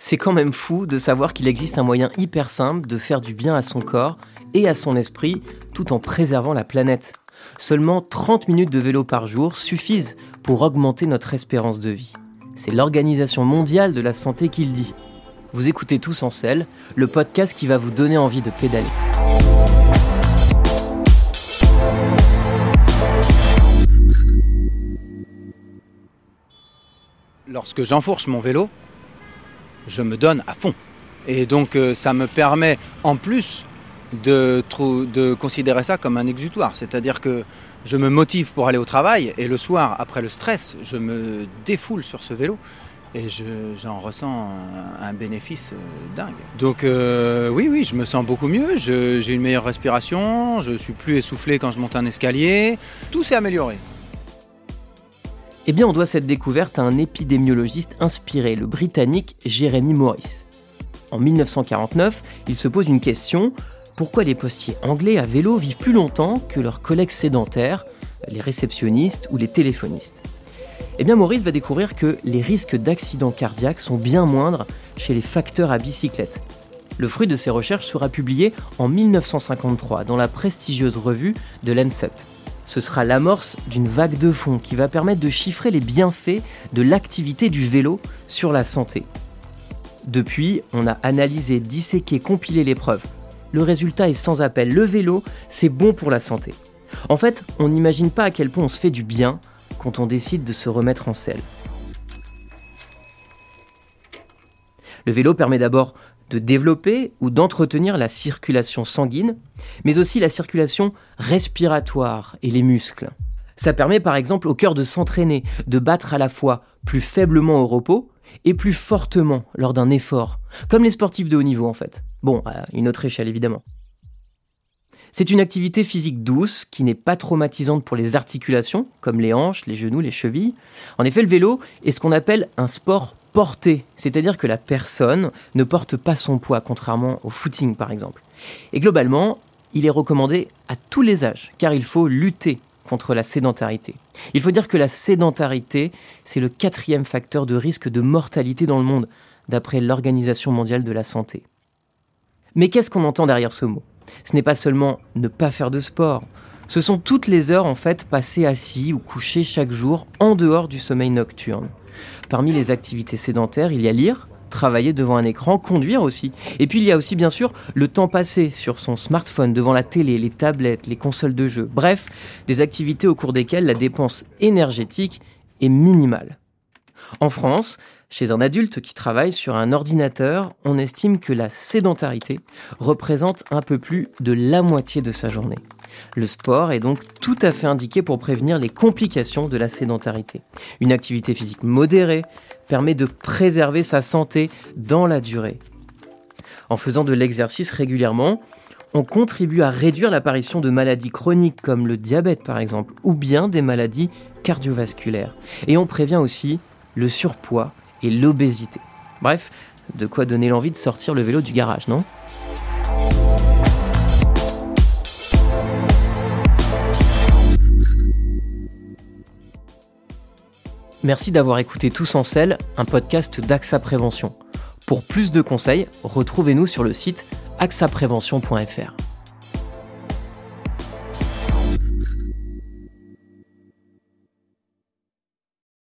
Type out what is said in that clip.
C'est quand même fou de savoir qu'il existe un moyen hyper simple de faire du bien à son corps et à son esprit tout en préservant la planète. Seulement 30 minutes de vélo par jour suffisent pour augmenter notre espérance de vie. C'est l'Organisation mondiale de la santé qui le dit. Vous écoutez Tous en selle, le podcast qui va vous donner envie de pédaler. Lorsque j'enfourche mon vélo, je me donne à fond. Et donc euh, ça me permet en plus de, de considérer ça comme un exutoire. C'est-à-dire que je me motive pour aller au travail et le soir, après le stress, je me défoule sur ce vélo et j'en ressens un, bénéfice euh, dingue. Donc euh, oui, oui, je me sens beaucoup mieux, j'ai une meilleure respiration, je suis plus essoufflé quand je monte un escalier, tout s'est amélioré. Eh bien, on doit cette découverte à un épidémiologiste inspiré, le britannique Jeremy Morris. En 1949, il se pose une question pourquoi les postiers anglais à vélo vivent plus longtemps que leurs collègues sédentaires, les réceptionnistes ou les téléphonistes? Eh bien, Maurice va découvrir que les risques d'accidents cardiaques sont bien moindres chez les facteurs à bicyclette. Le fruit de ses recherches sera publié en 1953 dans la prestigieuse revue de Lancet. Ce sera l'amorce d'une vague de fond qui va permettre de chiffrer les bienfaits de l'activité du vélo sur la santé. Depuis, on a analysé, disséqué, compilé les preuves le résultat est sans appel. Le vélo, c'est bon pour la santé. En fait, on n'imagine pas à quel point on se fait du bien quand on décide de se remettre en selle. Le vélo permet d'abord de développer ou d'entretenir la circulation sanguine, mais aussi la circulation respiratoire et les muscles. Ça permet par exemple au cœur de s'entraîner, de battre à la fois plus faiblement au repos et plus fortement lors d'un effort, comme les sportifs de haut niveau en fait. Bon, à une autre échelle évidemment. C'est une activité physique douce qui n'est pas traumatisante pour les articulations, comme les hanches, les genoux, les chevilles. En effet, le vélo est ce qu'on appelle un sport porté, c'est-à-dire que la personne ne porte pas son poids, contrairement au footing par exemple. Et globalement, il est recommandé à tous les âges, car il faut lutter contre la sédentarité. Il faut dire que la sédentarité, c'est le quatrième facteur de risque de mortalité dans le monde, d'après l'Organisation mondiale de la santé. Mais qu'est-ce qu'on entend derrière ce mot? Ce n'est pas seulement ne pas faire de sport, ce sont toutes les heures en fait passées assis ou couchées chaque jour en dehors du sommeil nocturne. Parmi les activités sédentaires, il y a lire, travailler devant un écran, conduire aussi. Et puis il y a aussi bien sûr le temps passé sur son smartphone, devant la télé, les tablettes, les consoles de jeux. Bref, des activités au cours desquelles la dépense énergétique est minimale. En France, chez un adulte qui travaille sur un ordinateur, on estime que la sédentarité représente un peu plus de la moitié de sa journée. Le sport est donc tout à fait indiqué pour prévenir les complications de la sédentarité. Une activité physique modérée permet de préserver sa santé dans la durée. En faisant de l'exercice régulièrement, on contribue à réduire l'apparition de maladies chroniques comme le diabète par exemple, ou bien des maladies cardiovasculaires. Et on prévient aussi le surpoids et l'obésité. Bref, de quoi donner l'envie de sortir le vélo du garage, non? Merci d'avoir écouté Tous en selle, un podcast d'AXA Prévention. Pour plus de conseils, retrouvez-nous sur le site axaprévention.fr.